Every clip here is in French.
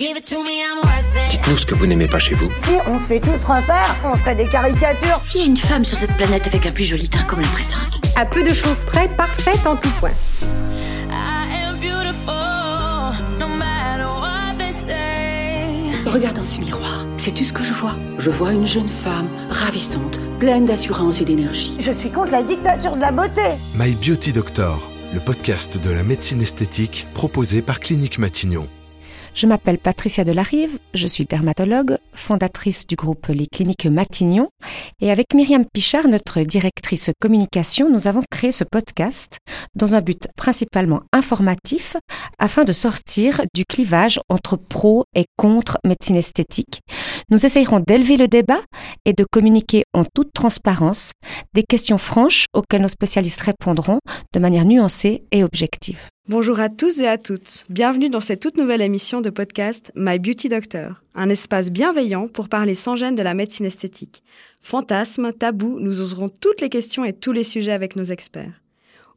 Dites-nous ce que vous n'aimez pas chez vous. Si on se fait tous refaire, on serait des caricatures. S'il y a une femme sur cette planète avec un plus joli teint comme la présente. À peu de choses près, parfaite en tout point. Regarde dans ce miroir. Sais-tu ce que je vois Je vois une jeune femme ravissante, pleine d'assurance et d'énergie. Je suis contre la dictature de la beauté. My Beauty Doctor, le podcast de la médecine esthétique proposé par Clinique Matignon. Je m'appelle Patricia Delarive, je suis dermatologue, fondatrice du groupe Les Cliniques Matignon, et avec Myriam Pichard, notre directrice communication, nous avons créé ce podcast dans un but principalement informatif afin de sortir du clivage entre pro et contre médecine esthétique. Nous essayerons d'élever le débat et de communiquer en toute transparence des questions franches auxquelles nos spécialistes répondront de manière nuancée et objective. Bonjour à tous et à toutes. Bienvenue dans cette toute nouvelle émission de podcast My Beauty Doctor, un espace bienveillant pour parler sans gêne de la médecine esthétique. Fantasmes, tabous, nous oserons toutes les questions et tous les sujets avec nos experts.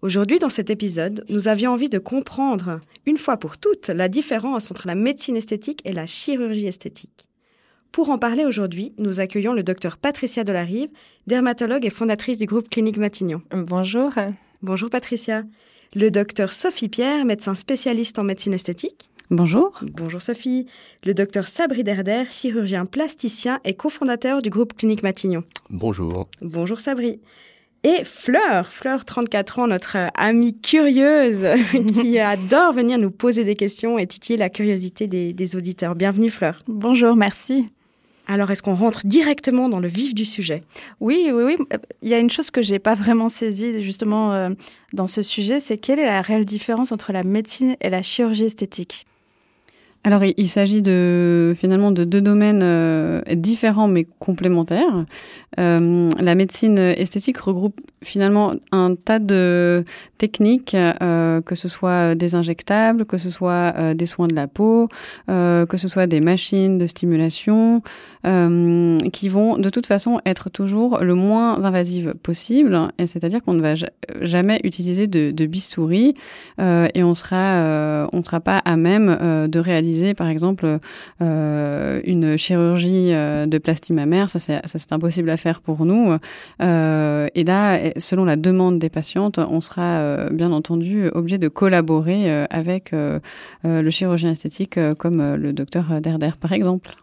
Aujourd'hui, dans cet épisode, nous avions envie de comprendre, une fois pour toutes, la différence entre la médecine esthétique et la chirurgie esthétique. Pour en parler aujourd'hui, nous accueillons le docteur Patricia Delarive, dermatologue et fondatrice du groupe Clinique Matignon. Bonjour. Bonjour Patricia le docteur Sophie Pierre, médecin spécialiste en médecine esthétique. Bonjour. Bonjour Sophie. Le docteur Sabri Derder, chirurgien plasticien et cofondateur du groupe Clinique Matignon. Bonjour. Bonjour Sabri. Et Fleur, Fleur, 34 ans, notre amie curieuse qui adore venir nous poser des questions et titiller la curiosité des, des auditeurs. Bienvenue Fleur. Bonjour, merci. Alors, est-ce qu'on rentre directement dans le vif du sujet? Oui, oui, oui. Il y a une chose que j'ai pas vraiment saisie justement euh, dans ce sujet, c'est quelle est la réelle différence entre la médecine et la chirurgie esthétique? Alors, il, s'agit de finalement de deux domaines euh, différents mais complémentaires. Euh, la médecine esthétique regroupe finalement un tas de techniques, euh, que ce soit des injectables, que ce soit des soins de la peau, que ce soit des machines de stimulation, qui vont de toute façon être toujours le moins invasives possible. Et c'est-à-dire qu'on ne va jamais utiliser de, de et on ne sera pas à même de réaliser, par exemple, une chirurgie de plastie mammaire. Ça, c'est impossible à faire pour nous. et là, selon la demande des patientes, on sera euh, bien entendu obligé de collaborer euh, avec euh, le chirurgien esthétique comme le docteur Derder par exemple.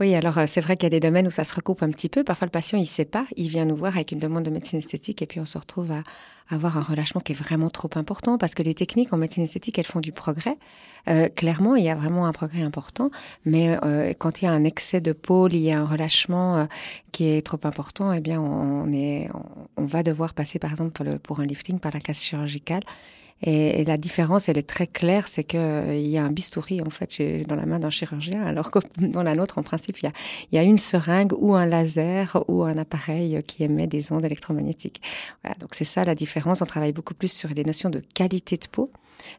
Oui, alors c'est vrai qu'il y a des domaines où ça se recoupe un petit peu. Parfois, le patient, il sait pas. Il vient nous voir avec une demande de médecine esthétique et puis on se retrouve à avoir un relâchement qui est vraiment trop important parce que les techniques en médecine esthétique, elles font du progrès. Euh, clairement, il y a vraiment un progrès important. Mais euh, quand il y a un excès de peau lié à un relâchement euh, qui est trop important, eh bien, on, est, on, va devoir passer, par exemple, pour, le, pour un lifting par la case chirurgicale. Et, la différence, elle est très claire, c'est qu'il euh, y a un bistouri en fait dans la main d'un chirurgien, alors que dans la nôtre, en principe, il y, a, une seringue ou un laser ou un appareil qui émet des ondes électromagnétiques. Voilà, donc c'est ça la différence. On travaille beaucoup plus sur des notions de qualité de peau.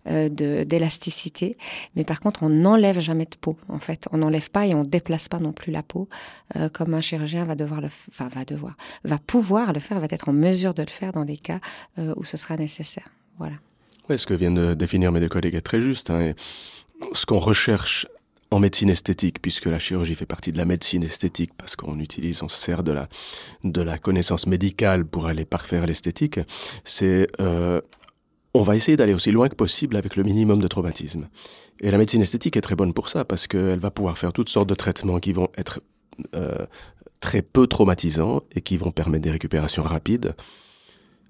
Euh, d'élasticité, mais par contre on n'enlève jamais de peau en fait, on n'enlève pas et on déplace pas non plus la peau euh, comme un chirurgien va devoir le, enfin va devoir, va pouvoir le faire, va être en mesure de le faire dans des cas euh, où ce sera nécessaire. Voilà. Oui, ce que viennent de définir mes deux collègues est très juste. Hein, ce qu'on recherche en médecine esthétique, puisque la chirurgie fait partie de la médecine esthétique, parce qu'on utilise, on se sert de la, de la connaissance médicale pour aller parfaire l'esthétique, c'est euh, on va essayer d'aller aussi loin que possible avec le minimum de traumatisme. Et la médecine esthétique est très bonne pour ça, parce qu'elle va pouvoir faire toutes sortes de traitements qui vont être euh, très peu traumatisants et qui vont permettre des récupérations rapides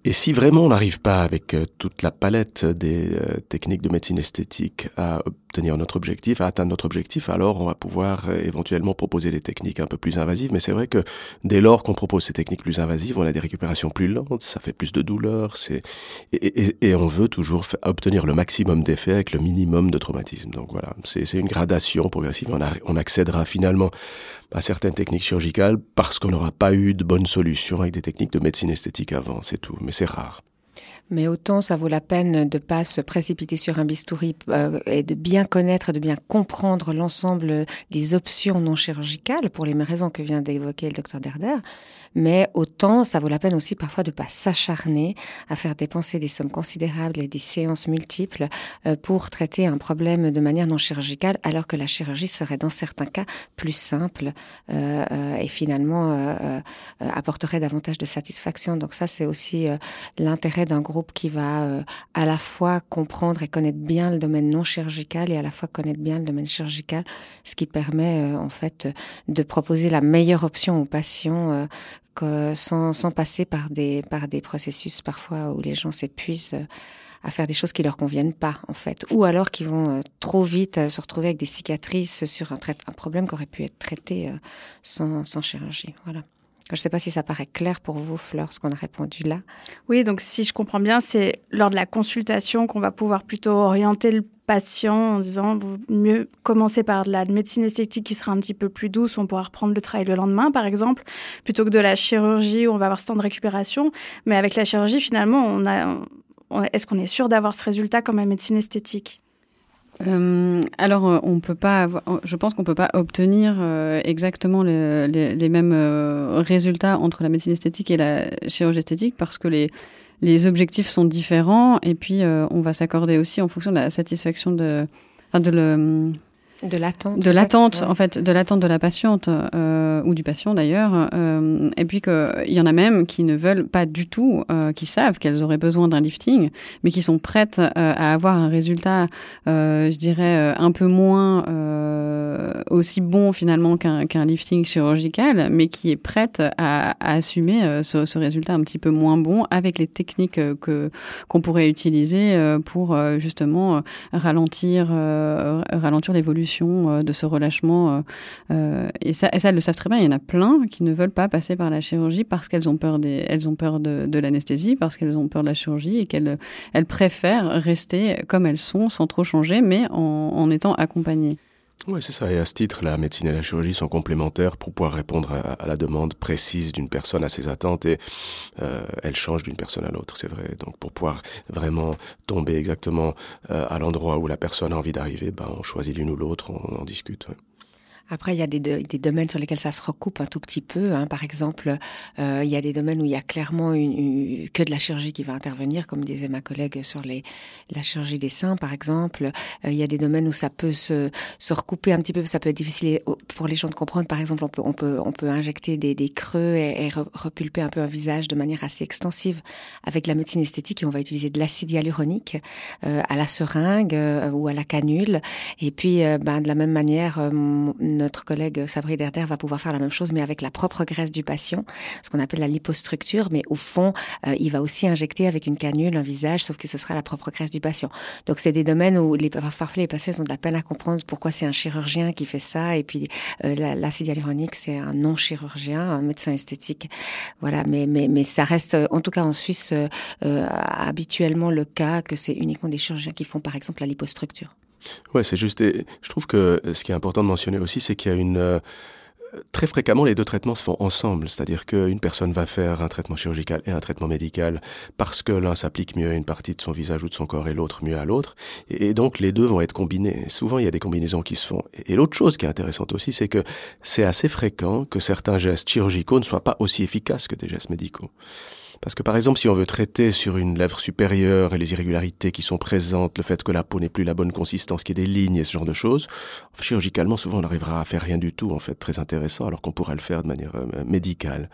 et si vraiment on n'arrive pas avec euh, toute la palette des euh, techniques de médecine esthétique à obtenir notre objectif, à atteindre notre objectif, alors on va pouvoir euh, éventuellement proposer des techniques un peu plus invasives. Mais c'est vrai que dès lors qu'on propose ces techniques plus invasives, on a des récupérations plus lentes, ça fait plus de douleur, c'est et, on veut toujours obtenir le maximum d'effets avec le minimum de traumatisme. Donc voilà, c'est une gradation progressive. On, on accédera finalement à certaines techniques chirurgicales parce qu'on n'aura pas eu de bonnes solutions avec des techniques de médecine esthétique avant, c'est tout. Mais c'est rare. Mais autant ça vaut la peine de pas se précipiter sur un bistouri euh, et de bien connaître, de bien comprendre l'ensemble des options non chirurgicales pour les mêmes raisons que vient d'évoquer le docteur Derder. Mais autant ça vaut la peine aussi parfois de pas s'acharner à faire dépenser des sommes considérables et des séances multiples euh, pour traiter un problème de manière non chirurgicale, alors que la chirurgie serait dans certains cas plus simple euh, et finalement apporterait davantage de satisfaction. Donc ça, c'est aussi l'intérêt d'un groupe qui va à la fois comprendre et connaître bien le domaine non chirurgical et à la fois connaître bien le domaine chirurgical, ce qui permet en fait de proposer la meilleure option aux patients sans, sans passer par des, par des processus parfois où les gens s'épuisent à faire des choses qui leur conviennent pas en fait, ou alors qui vont euh, trop vite euh, se retrouver avec des cicatrices sur un, problème qui aurait pu être traité euh, sans, sans chirurgie. Voilà. Je ne sais pas si ça paraît clair pour vous, Fleur, ce qu'on a répondu là. Oui, donc si je comprends bien, c'est lors de la consultation qu'on va pouvoir plutôt orienter le patient en disant mieux commencer par de la médecine esthétique qui sera un petit peu plus douce, on pourra reprendre le travail le lendemain par exemple, plutôt que de la chirurgie où on va avoir ce temps de récupération. Mais avec la chirurgie, finalement, on est-ce qu'on est sûr d'avoir ce résultat comme en médecine esthétique? Euh, alors, euh, on peut pas. je pense qu'on peut pas obtenir euh, exactement les, mêmes résultats entre la médecine esthétique et la chirurgie esthétique parce que les les objectifs sont différents et puis on va s'accorder aussi en fonction de la satisfaction de, de le de l'attente. De l'attente, en fait, de l'attente de la patiente euh, ou du patient d'ailleurs. Euh, et puis qu'il y en a même qui ne veulent pas du tout, euh, qui savent qu'elles auraient besoin d'un lifting, mais qui sont prêtes euh, à avoir un résultat, euh, je dirais, un peu moins aussi bon finalement qu'un qu'un lifting chirurgical, mais qui est prête à, à assumer ce, ce, résultat un petit peu moins bon avec les techniques que qu'on pourrait utiliser pour justement ralentir ralentir l'évolution euh, de ce relâchement. Euh, euh, et, ça, elles le savent très bien. Il y en a plein qui ne veulent pas passer par la chirurgie parce qu'elles ont peur, des, elles ont peur de, de l'anesthésie, parce qu'elles ont peur de la chirurgie et qu'elles elles préfèrent rester comme elles sont sans trop changer, mais en, en étant accompagnées. Oui, c'est ça. Et à ce titre, la médecine et la chirurgie sont complémentaires pour pouvoir répondre à, la demande précise d'une personne, à ses attentes, et euh, elles changent d'une personne à l'autre, c'est vrai. Donc, pour pouvoir vraiment tomber exactement euh, à l'endroit où la personne a envie d'arriver, ben, on choisit l'une ou l'autre, on, en discute. Après, il y a des, domaines sur lesquels ça se recoupe un tout petit peu. Hein. Par exemple, euh, il y a des domaines où il y a clairement que de la chirurgie qui va intervenir, comme disait ma collègue sur la chirurgie des seins, par exemple. Euh, il y a des domaines où ça peut se, recouper un petit peu. Ça peut être difficile pour les gens de comprendre. Par exemple, on peut, injecter des, creux et, repulper un peu un visage de manière assez extensive avec la médecine esthétique et on va utiliser de l'acide hyaluronique euh, à la seringue ou à la canule. Et puis, ben, de la même manière, notre collègue Sabri Derder va pouvoir faire la même chose, mais avec la propre graisse du patient, ce qu'on appelle la lipostructure, mais au fond, euh, il va aussi injecter avec une canule un visage, sauf que ce sera la propre graisse du patient. Donc c'est des domaines où les, parfois les patients ont de la peine à comprendre pourquoi c'est un chirurgien qui fait ça, et puis euh, l'acide hyaluronique, c'est un non-chirurgien, un médecin esthétique. Voilà, mais, ça reste, en tout cas en Suisse, euh habituellement le cas que c'est uniquement des chirurgiens qui font par exemple la lipostructure. Ouais, c'est juste. Et je trouve que ce qui est important de mentionner aussi, c'est qu'il y a une euh, très fréquemment, les deux traitements se font ensemble, c'est-à-dire qu'une personne va faire un traitement chirurgical et un traitement médical parce que l'un s'applique mieux à une partie de son visage ou de son corps et l'autre mieux à l'autre, et donc les deux vont être combinés. Souvent, il y a des combinaisons qui se font. Et l'autre chose qui est intéressante aussi, c'est que c'est assez fréquent que certains gestes chirurgicaux ne soient pas aussi efficaces que des gestes médicaux. Parce que par exemple, si on veut traiter sur une lèvre supérieure et les irrégularités qui sont présentes, le fait que la peau n'ait plus la bonne consistance, qu'il y ait des lignes et ce genre de choses, chirurgicalement, souvent on n'arrivera à faire rien du tout, en fait, très intéressant, alors qu'on pourrait le faire de manière euh, médicale.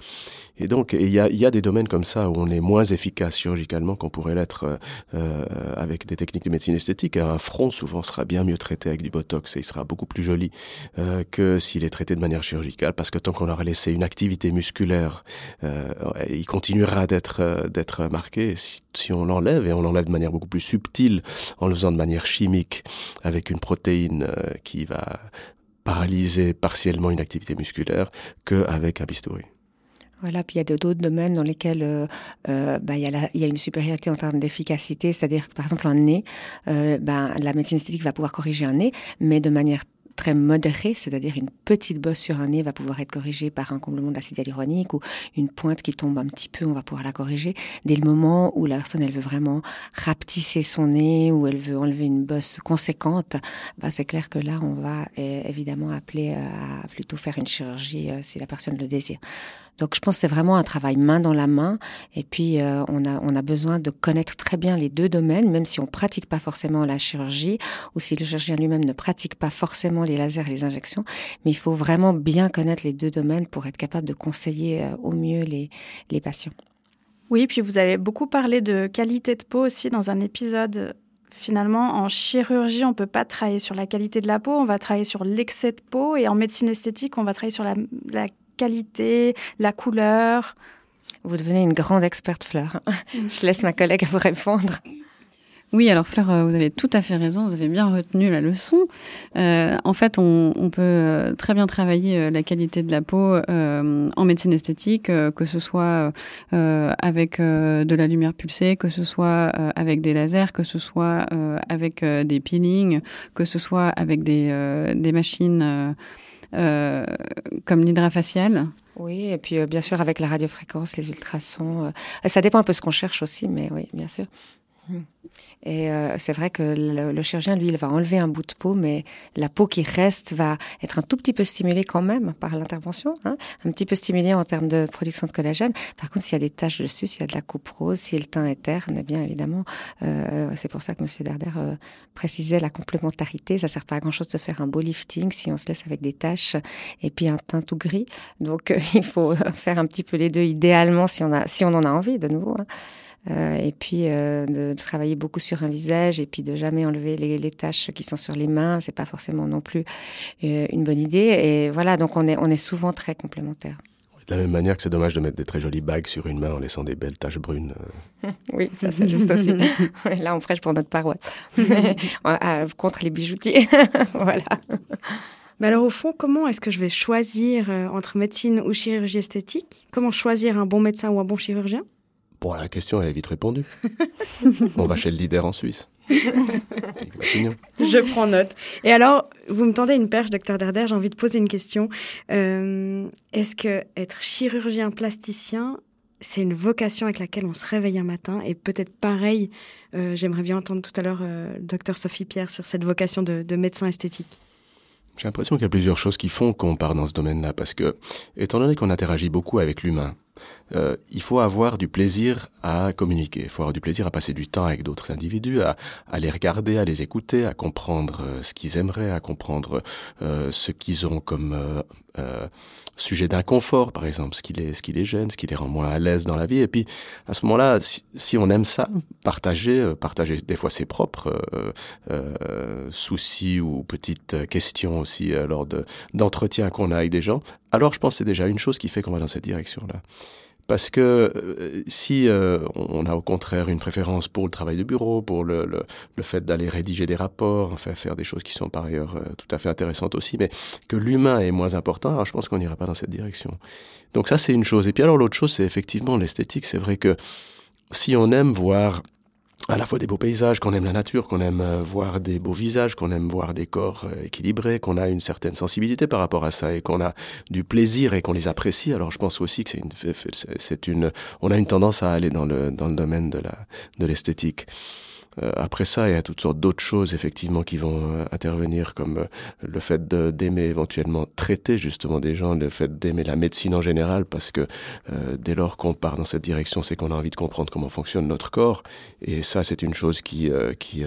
Et donc, il y a, y a, des domaines comme ça où on est moins efficace chirurgicalement qu'on pourrait l'être euh, euh, avec des techniques de médecine esthétique. Un front, souvent, sera bien mieux traité avec du botox et il sera beaucoup plus joli euh, que s'il est traité de manière chirurgicale, parce que tant qu'on aura laissé une activité musculaire, euh, il continuera d'être euh, d'être marqué. Si, on l'enlève, et on l'enlève de manière beaucoup plus subtile, en le faisant de manière chimique, avec une protéine euh, qui va paralyser partiellement une activité musculaire, qu'avec un bistouri. Voilà, puis il y a d'autres domaines dans lesquels euh, bah, il, y a une supériorité en termes d'efficacité, c'est-à-dire que par exemple un nez, euh, bah, la médecine esthétique va pouvoir corriger un nez, mais de manière très modérés, c'est-à-dire une petite bosse sur un nez va pouvoir être corrigée par un comblement d'acide hyaluronique ou une pointe qui tombe un petit peu, on va pouvoir la corriger. Dès le moment où la personne elle veut vraiment rapetisser son nez ou elle veut enlever une bosse conséquente, bah c'est clair que là on va évidemment appeler à plutôt faire une chirurgie euh, si la personne le désire. Donc je pense que c'est vraiment un travail main dans la main. Et puis euh, on, a, on a besoin de connaître très bien les deux domaines, même si on pratique pas forcément la chirurgie ou si le chirurgien lui-même ne pratique pas forcément les lasers et les injections. Mais il faut vraiment bien connaître les deux domaines pour être capable de conseiller euh, au mieux les, les patients. Oui, puis vous avez beaucoup parlé de qualité de peau aussi dans un épisode finalement, en chirurgie, on peut pas travailler sur la qualité de la peau, on va travailler sur l'excès de peau, et en médecine esthétique, on va travailler sur la, la qualité, la couleur. Vous devenez une grande experte, Fleur. Je laisse ma collègue vous répondre. Oui, alors Fleur, euh, vous avez tout à fait raison, vous avez bien retenu la leçon. Euh, en fait, on, on, peut euh, très bien travailler euh, la qualité de la peau euh, en médecine esthétique, que ce soit avec de la lumière pulsée, que ce soit avec des lasers, que ce soit avec des peelings, que ce soit avec des, des machines comme l'hydrafacial. Oui, et puis euh, bien sûr avec la radiofréquence, les ultrasons. Euh, ça dépend un peu ce qu'on cherche aussi, mais oui, bien sûr. Hmm. Et euh, c'est vrai que le, chirurgien, lui, il va enlever un bout de peau, mais la peau qui reste va être un tout petit peu stimulée quand même par l'intervention, hein, un petit peu stimulée en termes de production de collagène. Par contre, s'il y a des taches dessus, s'il y a de la coupe rose, si le teint est terne, eh bien évidemment, euh, c'est pour ça que M. Darder euh, précisait la complémentarité. Ça sert pas à grand-chose de faire un beau lifting si on se laisse avec des taches et puis un teint tout gris. Donc, il faut faire un petit peu les deux, idéalement, si on, a, si on en a envie, de nouveau. Hein. Euh, et puis euh, de, travailler beaucoup sur un visage et puis de jamais enlever les, les taches qui sont sur les mains, c'est pas forcément non plus euh, une bonne idée. Et voilà, donc on est, on est souvent très complémentaires. De la même manière que c'est dommage de mettre des très jolies bagues sur une main en laissant des belles taches brunes. oui, ça c'est juste aussi. Là, on prêche pour notre paroisse. Contre les bijoutiers. voilà. Mais alors au fond, comment est-ce que je vais choisir entre médecine ou chirurgie esthétique? Comment choisir un bon médecin ou un bon chirurgien? Bon, la question, elle est vite répondue. On va chez le leader en Suisse. Je prends note. Et alors, vous me tendez une perche, docteur Derder, j'ai envie de poser une question. Euh, Est-ce que être chirurgien plasticien, c'est une vocation avec laquelle on se réveille un matin? Et peut-être pareil, euh, j'aimerais bien entendre tout à l'heure euh, docteur Sophie Pierre sur cette vocation de, de médecin esthétique. J'ai l'impression qu'il y a plusieurs choses qui font qu'on part dans ce domaine-là, parce que, étant donné qu'on interagit beaucoup avec l'humain, euh, il faut avoir du plaisir à communiquer, il faut avoir du plaisir à passer du temps avec d'autres individus, à, à, les regarder, à les écouter, à comprendre euh, ce qu'ils aimeraient, à comprendre euh, ce qu'ils ont comme euh, euh, sujet d'inconfort, par exemple, ce qui, les, ce qui les gêne, ce qui les rend moins à l'aise dans la vie. Et puis, à ce moment-là, si, si, on aime ça, partager, partager des fois ses propres soucis ou petites questions aussi lors d'entretiens qu'on a avec des gens, alors je pense que c'est déjà une chose qui fait qu'on va dans cette direction-là. Parce que euh, si euh, on a au contraire une préférence pour le travail de bureau, pour le, le, fait d'aller rédiger des rapports, enfin faire des choses qui sont par ailleurs euh, tout à fait intéressantes aussi, mais que l'humain est moins important, alors je pense qu'on n'ira pas dans cette direction. Donc ça c'est une chose. Et puis alors l'autre chose c'est effectivement l'esthétique. C'est vrai que si on aime voir à la fois des beaux paysages, qu'on aime la nature, qu'on aime euh, voir des beaux visages, qu'on aime voir des corps euh, équilibrés, qu'on a une certaine sensibilité par rapport à ça et qu'on a du plaisir et qu'on les apprécie. Alors je pense aussi que c'est une, c'est une, on a une tendance à aller dans le dans le domaine de la de l'esthétique. Euh, après ça, il y a toutes sortes d'autres choses effectivement qui vont euh, intervenir, comme euh, le fait d'aimer éventuellement traiter justement des gens, le fait d'aimer la médecine en général, parce que dès lors qu'on part dans cette direction, c'est qu'on a envie de comprendre comment fonctionne notre corps, et ça c'est une chose qui qui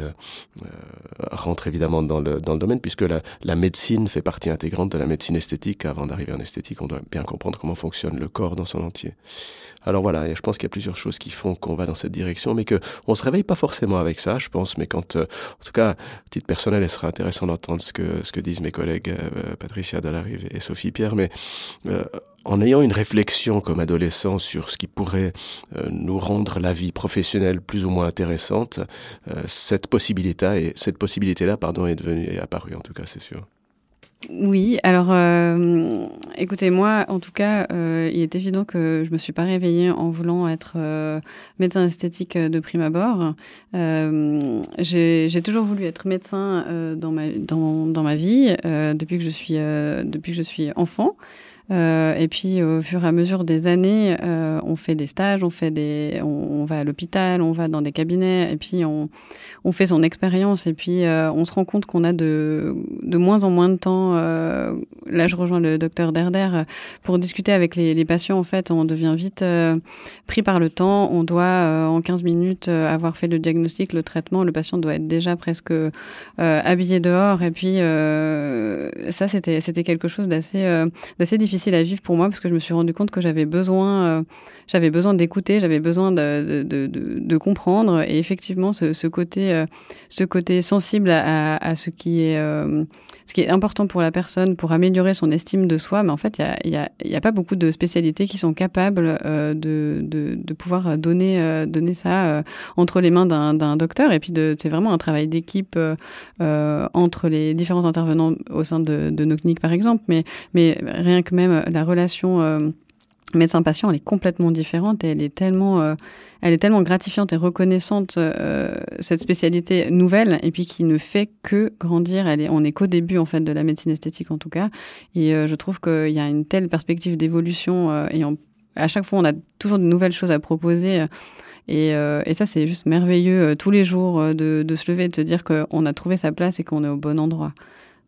rentre évidemment dans le dans le domaine, puisque la, la médecine fait partie intégrante de la médecine esthétique. Avant d'arriver en esthétique, on doit bien comprendre comment fonctionne le corps dans son entier. Alors voilà, je pense qu'il y a plusieurs choses qui font qu'on va dans cette direction, mais que on se réveille pas forcément avec ça, je pense. Mais quand, euh, en tout cas, à titre personnel, il sera intéressant d'entendre ce que ce que disent mes collègues euh, Patricia Delarive et Sophie Pierre, mais euh, en ayant une réflexion comme adolescent sur ce qui pourrait nous rendre la vie professionnelle plus ou moins intéressante, cette possibilité et cette possibilité là pardon est devenue est apparue en tout cas c'est sûr. Oui, alors euh, écoutez, moi, en tout cas, euh, il est évident que je me suis pas réveillée en voulant être euh, médecin esthétique de prime abord. J'ai toujours voulu être médecin dans, ma, dans, dans ma vie depuis que je suis depuis que je suis enfant. Euh, et puis au fur et à mesure des années, euh, on fait des stages, on fait des, on, va à l'hôpital, on va dans des cabinets, et puis on, on fait son expérience. Et puis euh, on se rend compte qu'on a de, de moins en moins de temps. Là, je rejoins le docteur Derder pour discuter avec les, les, patients. En fait, on devient vite pris par le temps. On doit en 15 minutes avoir fait le diagnostic, le traitement. Le patient doit être déjà presque habillé dehors. Et puis ça, c'était c'était quelque chose d'assez d'assez difficile difficile à vivre pour moi parce que je me suis rendu compte que j'avais besoin, euh, j'avais besoin d'écouter, j'avais besoin de, de, de, de, comprendre. Et effectivement, ce, ce côté, euh, ce côté sensible à, à, ce qui est, euh, ce qui est important pour la personne pour améliorer son estime de soi. Mais en fait, il y a, y, a, y a, pas beaucoup de spécialités qui sont capables de, de, de, pouvoir donner, donner ça entre les mains d'un docteur. Et puis, c'est vraiment un travail d'équipe entre les différents intervenants au sein de, nos cliniques, par exemple. Mais, mais rien que même euh, la relation euh, médecin-patient, elle est complètement différente et elle est tellement, euh, elle est tellement gratifiante et reconnaissante cette spécialité nouvelle et puis qui ne fait que grandir. Est, on n'est qu'au début en fait de la médecine esthétique en tout cas. Et je trouve qu'il y a une telle perspective d'évolution et à chaque fois on a toujours de nouvelles choses à proposer. Et, et ça c'est juste merveilleux tous les jours de, de se lever et de se dire qu'on a trouvé sa place et qu'on est au bon endroit.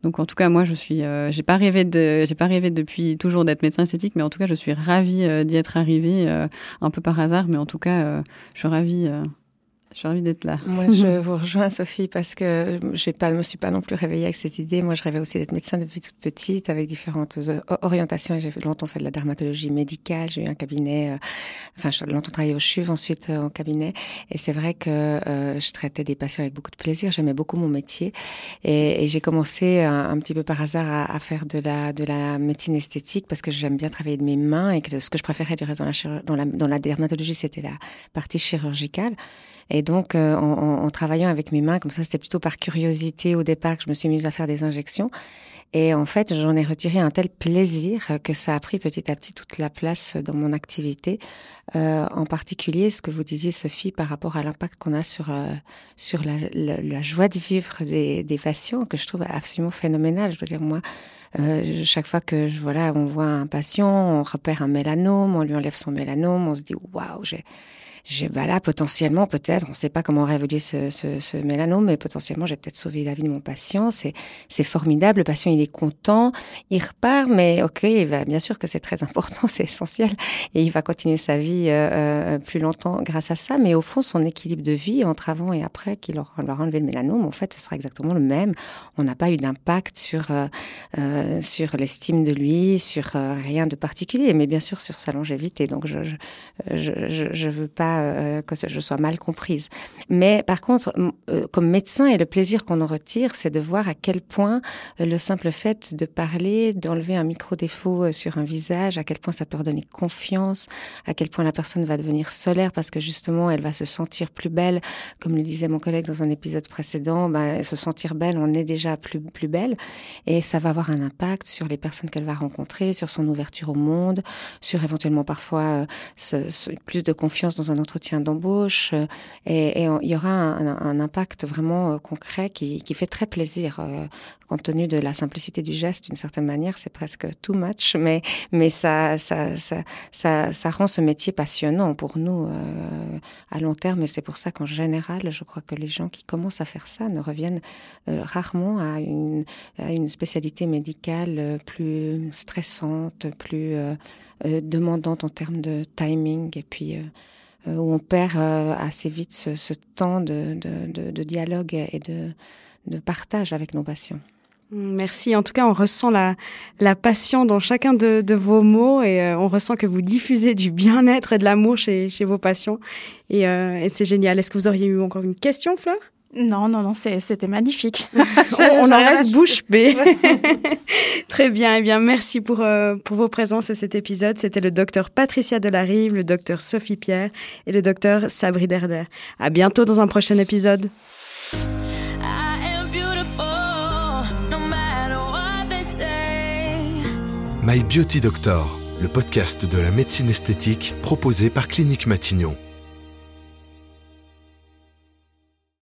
Donc en tout cas, moi, je suis, euh, j'ai pas rêvé de, j'ai pas rêvé depuis toujours d'être médecin esthétique, mais en tout cas, je suis ravie euh, d'y être arrivée euh, un peu par hasard, mais en tout cas, je suis ravie suis ravie d'être là. Moi, je vous rejoins, Sophie, parce que je ne me suis pas non plus réveillée avec cette idée. Moi, je rêvais aussi d'être médecin depuis toute petite, avec différentes euh, orientations. J'ai longtemps fait de la dermatologie médicale. J'ai eu un cabinet, euh, enfin, j'ai longtemps travaillé au CHUV, ensuite euh, au cabinet. Et c'est vrai que je traitais des patients avec beaucoup de plaisir. J'aimais beaucoup mon métier. Et, j'ai commencé un, petit peu par hasard à, faire de la, de la médecine esthétique parce que j'aime bien travailler de mes mains et que ce que je préférais du reste dans la, dans la, dans la dermatologie, c'était la partie chirurgicale. Et donc, euh, en, travaillant avec mes mains, comme ça, c'était plutôt par curiosité au départ que je me suis mise à faire des injections. Et en fait, j'en ai retiré un tel plaisir que ça a pris petit à petit toute la place dans mon activité. Euh, en particulier, ce que vous disiez, Sophie, par rapport à l'impact qu'on a sur euh, sur la, joie de vivre des, patients, que je trouve absolument phénoménal. Je veux dire, moi, chaque fois que voilà, on voit un patient, on repère un mélanome, on lui enlève son mélanome, on se dit waouh, j'ai j'ai, bah là, potentiellement, peut-être, on ne sait pas comment évolué ce, ce, mélanome, mais potentiellement, j'ai peut-être sauvé la vie de mon patient. C'est, formidable. Le patient, il est content, il repart, mais ok, il va, bien sûr que c'est très important, c'est essentiel, et il va continuer sa vie euh, euh, plus longtemps grâce à ça. Mais au fond, son équilibre de vie entre avant et après, qu'il leur, enlevé le mélanome, en fait, ce sera exactement le même. On n'a pas eu d'impact sur euh sur l'estime de lui, sur rien de particulier, mais bien sûr sur sa longévité. Donc, je je, je, je veux pas euh, que je sois mal comprise. Mais par contre, euh, comme médecin, et le plaisir qu'on en retire, c'est de voir à quel point euh, le simple fait de parler, d'enlever un micro-défaut sur un visage, à quel point ça peut redonner confiance, à quel point la personne va devenir solaire parce que justement, elle va se sentir plus belle. Comme le disait mon collègue dans un épisode précédent, bah, se sentir belle, on est déjà plus, plus belle. Et ça va avoir un impact sur les personnes qu'elle va rencontrer, sur son ouverture au monde, sur éventuellement parfois plus de confiance dans un entretien d'embauche euh, et, il y aura un, impact vraiment euh, concret qui, qui, fait très plaisir euh, compte tenu de la simplicité du geste d'une certaine manière. C'est presque too much mais mais ça ça, ça ça, rend ce métier passionnant pour nous à long terme. Et c'est pour ça qu'en général je crois que les gens qui commencent à faire ça ne reviennent rarement à une, à une spécialité médicale plus stressante plus demandante en termes de timing. Et puis où on perd euh, assez vite ce, ce temps de, de, de, dialogue et de, de partage avec nos patients. Merci. En tout cas, on ressent la, la passion dans chacun de, de vos mots et euh, on ressent que vous diffusez du bien-être et de l'amour chez, chez vos patients. Et, et c'est génial. Est-ce que vous auriez eu encore une question, Fleur? Non, non, non, c'était magnifique. on, en reste bouche bée. Très bien, eh bien, merci pour, euh, pour vos présences à cet épisode. C'était le docteur Patricia Delarive, le docteur Sophie Pierre et le docteur Sabri Derder. À bientôt dans un prochain épisode. I am beautiful, no matter what they say. My Beauty Doctor, le podcast de la médecine esthétique proposé par Clinique Matignon.